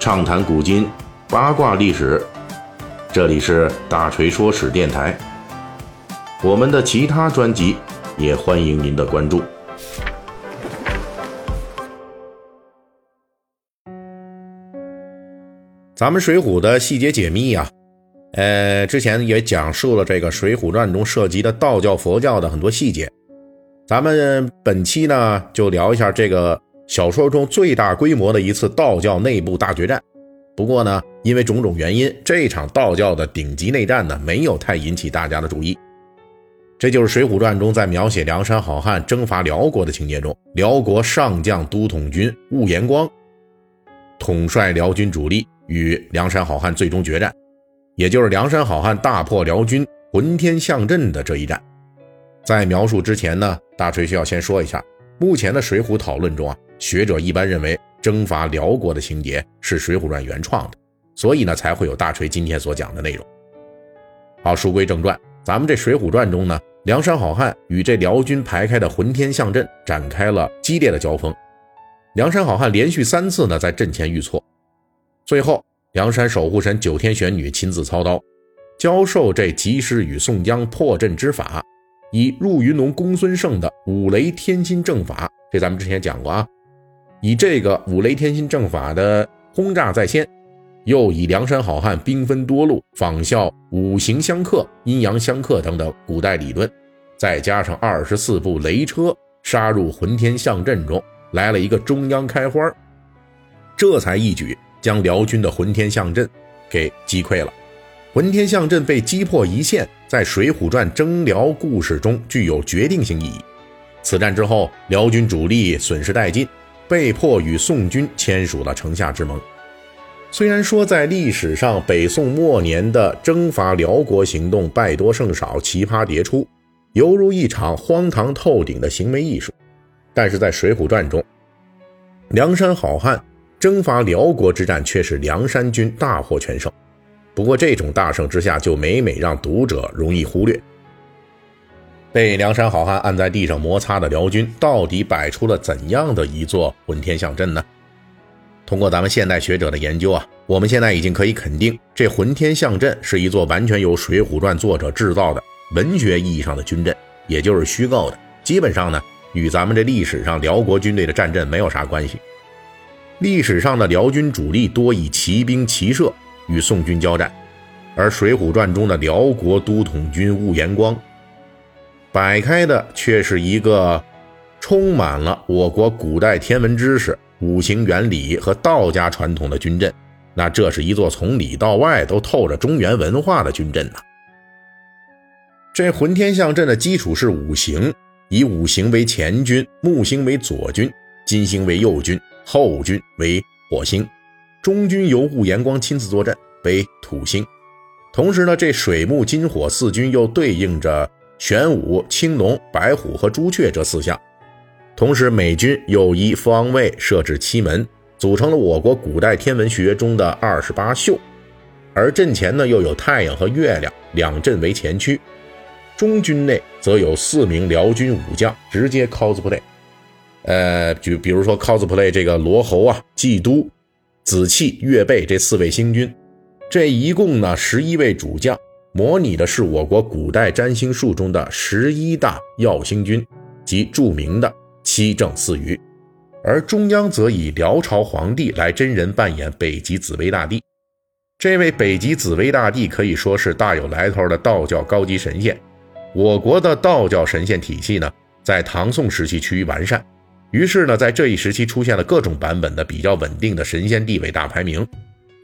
畅谈古今，八卦历史。这里是大锤说史电台。我们的其他专辑也欢迎您的关注。咱们《水浒》的细节解密啊，呃，之前也讲述了这个《水浒传》中涉及的道教、佛教的很多细节。咱们本期呢，就聊一下这个。小说中最大规模的一次道教内部大决战，不过呢，因为种种原因，这场道教的顶级内战呢，没有太引起大家的注意。这就是《水浒传》中在描写梁山好汉征伐辽国的情节中，辽国上将都统军兀延光统帅辽军主力与梁山好汉最终决战，也就是梁山好汉大破辽军浑天象阵的这一战。在描述之前呢，大锤需要先说一下，目前的《水浒》讨论中啊。学者一般认为，征伐辽国的情节是《水浒传》原创的，所以呢，才会有大锤今天所讲的内容。好，书归正传，咱们这《水浒传》中呢，梁山好汉与这辽军排开的浑天象阵展开了激烈的交锋，梁山好汉连续三次呢在阵前遇挫，最后梁山守护神九天玄女亲自操刀，教授这及时雨宋江破阵之法，以入云龙公孙胜的五雷天心正法，这咱们之前讲过啊。以这个五雷天心正法的轰炸在先，又以梁山好汉兵分多路，仿效五行相克、阴阳相克等等古代理论，再加上二十四部雷车杀入浑天象阵中，来了一个中央开花，这才一举将辽军的浑天象阵给击溃了。浑天象阵被击破一线，在《水浒传》征辽故事中具有决定性意义。此战之后，辽军主力损失殆尽。被迫与宋军签署了城下之盟。虽然说在历史上北宋末年的征伐辽国行动败多胜少，奇葩迭出，犹如一场荒唐透顶的行为艺术，但是在《水浒传》中，梁山好汉征伐辽国之战却是梁山军大获全胜。不过这种大胜之下，就每每让读者容易忽略。被梁山好汉按在地上摩擦的辽军，到底摆出了怎样的一座浑天象阵呢？通过咱们现代学者的研究啊，我们现在已经可以肯定，这浑天象阵是一座完全由《水浒传》作者制造的文学意义上的军阵，也就是虚构的，基本上呢，与咱们这历史上辽国军队的战阵没有啥关系。历史上的辽军主力多以骑兵骑射与宋军交战，而《水浒传》中的辽国都统军兀延光。摆开的却是一个充满了我国古代天文知识、五行原理和道家传统的军阵，那这是一座从里到外都透着中原文化的军阵呐。这浑天象阵的基础是五行，以五行为前军，木星为左军，金星为右军，后军为火星，中军由顾延光亲自坐镇为土星。同时呢，这水木金火四军又对应着。玄武、青龙、白虎和朱雀这四项，同时美军又依方位设置七门，组成了我国古代天文学中的二十八宿。而阵前呢，又有太阳和月亮两阵为前驱。中军内则有四名辽军武将直接 cosplay，呃，就比如说 cosplay 这个罗侯啊、季都、子气、月背这四位星君，这一共呢十一位主将。模拟的是我国古代占星术中的十一大耀星君及著名的七正四余，而中央则以辽朝皇帝来真人扮演北极紫薇大帝。这位北极紫薇大帝可以说是大有来头的道教高级神仙。我国的道教神仙体系呢，在唐宋时期趋于完善，于是呢，在这一时期出现了各种版本的比较稳定的神仙地位大排名，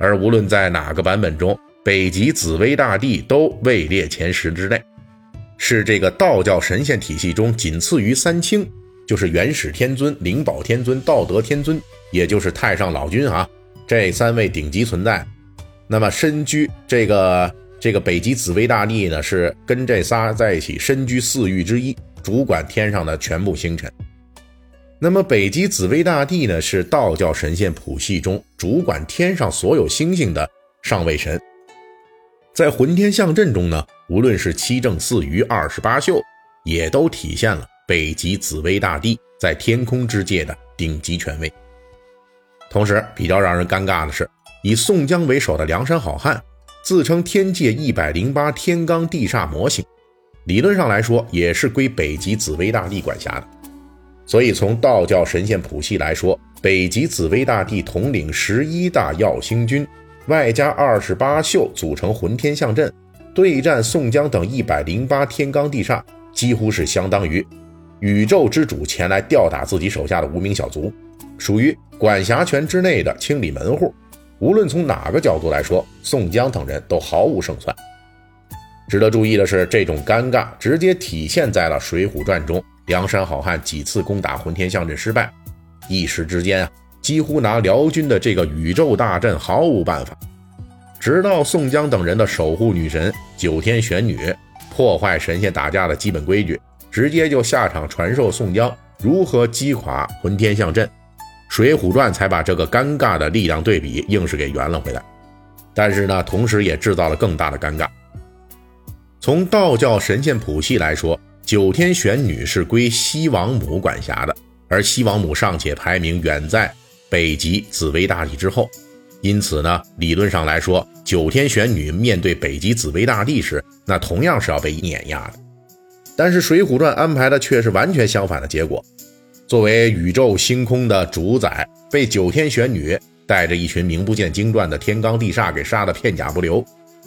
而无论在哪个版本中。北极紫薇大帝都位列前十之内，是这个道教神仙体系中仅次于三清，就是元始天尊、灵宝天尊、道德天尊，也就是太上老君啊，这三位顶级存在。那么身居这个这个北极紫薇大帝呢，是跟这仨在一起身居四御之一，主管天上的全部星辰。那么北极紫薇大帝呢，是道教神仙谱系中主管天上所有星星的上位神。在浑天象阵中呢，无论是七正四余、二十八宿，也都体现了北极紫薇大帝在天空之界的顶级权威。同时，比较让人尴尬的是，以宋江为首的梁山好汉，自称天界一百零八天罡地煞魔星，理论上来说也是归北极紫薇大帝管辖的。所以从道教神仙谱系来说，北极紫薇大帝统领十一大耀星君，外加二十八宿组成浑天象阵，对战宋江等一百零八天罡地煞，几乎是相当于宇宙之主前来吊打自己手下的无名小卒，属于管辖权之内的清理门户。无论从哪个角度来说，宋江等人都毫无胜算。值得注意的是，这种尴尬直接体现在了《水浒传》中，梁山好汉几次攻打浑天象阵失败，一时之间啊，几乎拿辽军的这个宇宙大阵毫无办法。直到宋江等人的守护女神九天玄女破坏神仙打架的基本规矩，直接就下场传授宋江如何击垮浑天象阵。《水浒传》才把这个尴尬的力量对比硬是给圆了回来，但是呢，同时也制造了更大的尴尬。从道教神仙谱系来说，九天玄女是归西王母管辖的，而西王母尚且排名远在北极紫薇大帝之后，因此呢，理论上来说，九天玄女面对北极紫薇大帝时，那同样是要被碾压的。但是《水浒传》安排的却是完全相反的结果。作为宇宙星空的主宰，被九天玄女带着一群名不见经传的天罡地煞给杀得片甲不留，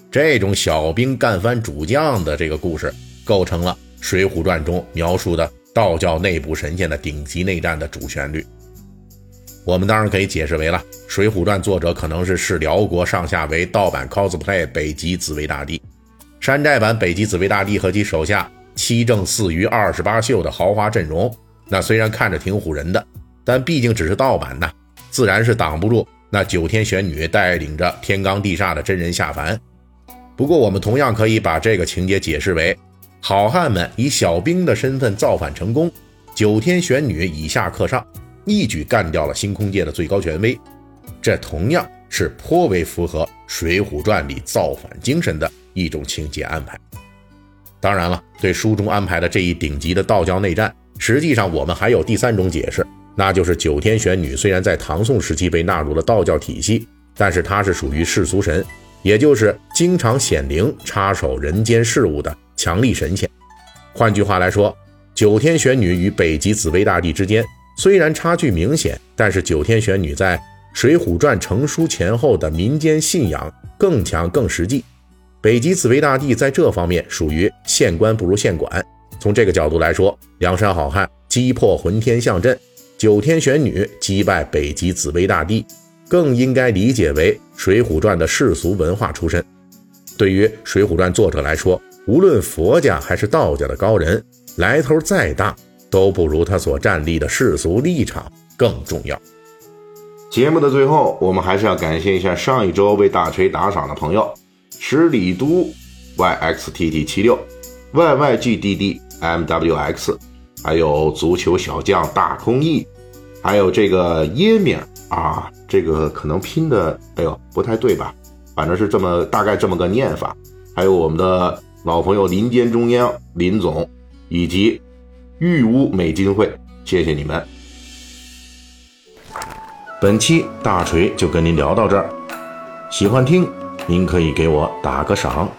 这种小兵干翻主将的这个故事，构成了《水浒传》中描述的道教内部神仙的顶级内战的主旋律。我们当然可以解释为了《水浒传》作者可能是视辽国上下为盗版 cosplay 北极紫薇大帝，山寨版北极紫薇大帝和其手下七正四余二十八宿的豪华阵容。那虽然看着挺唬人的，但毕竟只是盗版呐，自然是挡不住那九天玄女带领着天罡地煞的真人下凡。不过，我们同样可以把这个情节解释为，好汉们以小兵的身份造反成功，九天玄女以下克上，一举干掉了星空界的最高权威。这同样是颇为符合《水浒传》里造反精神的一种情节安排。当然了，对书中安排的这一顶级的道教内战。实际上，我们还有第三种解释，那就是九天玄女虽然在唐宋时期被纳入了道教体系，但是她是属于世俗神，也就是经常显灵、插手人间事务的强力神仙。换句话来说，九天玄女与北极紫薇大帝之间虽然差距明显，但是九天玄女在《水浒传》成书前后的民间信仰更强、更实际。北极紫薇大帝在这方面属于县官不如县管。从这个角度来说，梁山好汉击破浑天象阵，九天玄女击败北极紫薇大帝，更应该理解为《水浒传》的世俗文化出身。对于《水浒传》作者来说，无论佛家还是道家的高人，来头再大，都不如他所站立的世俗立场更重要。节目的最后，我们还是要感谢一下上一周为大锤打赏的朋友：十里都 yxtt 七六 yyGDD。MWX，还有足球小将大空翼，还有这个耶面啊，这个可能拼的，哎呦不太对吧？反正是这么大概这么个念法。还有我们的老朋友林间中央林总，以及玉屋美金会，谢谢你们。本期大锤就跟您聊到这儿，喜欢听您可以给我打个赏。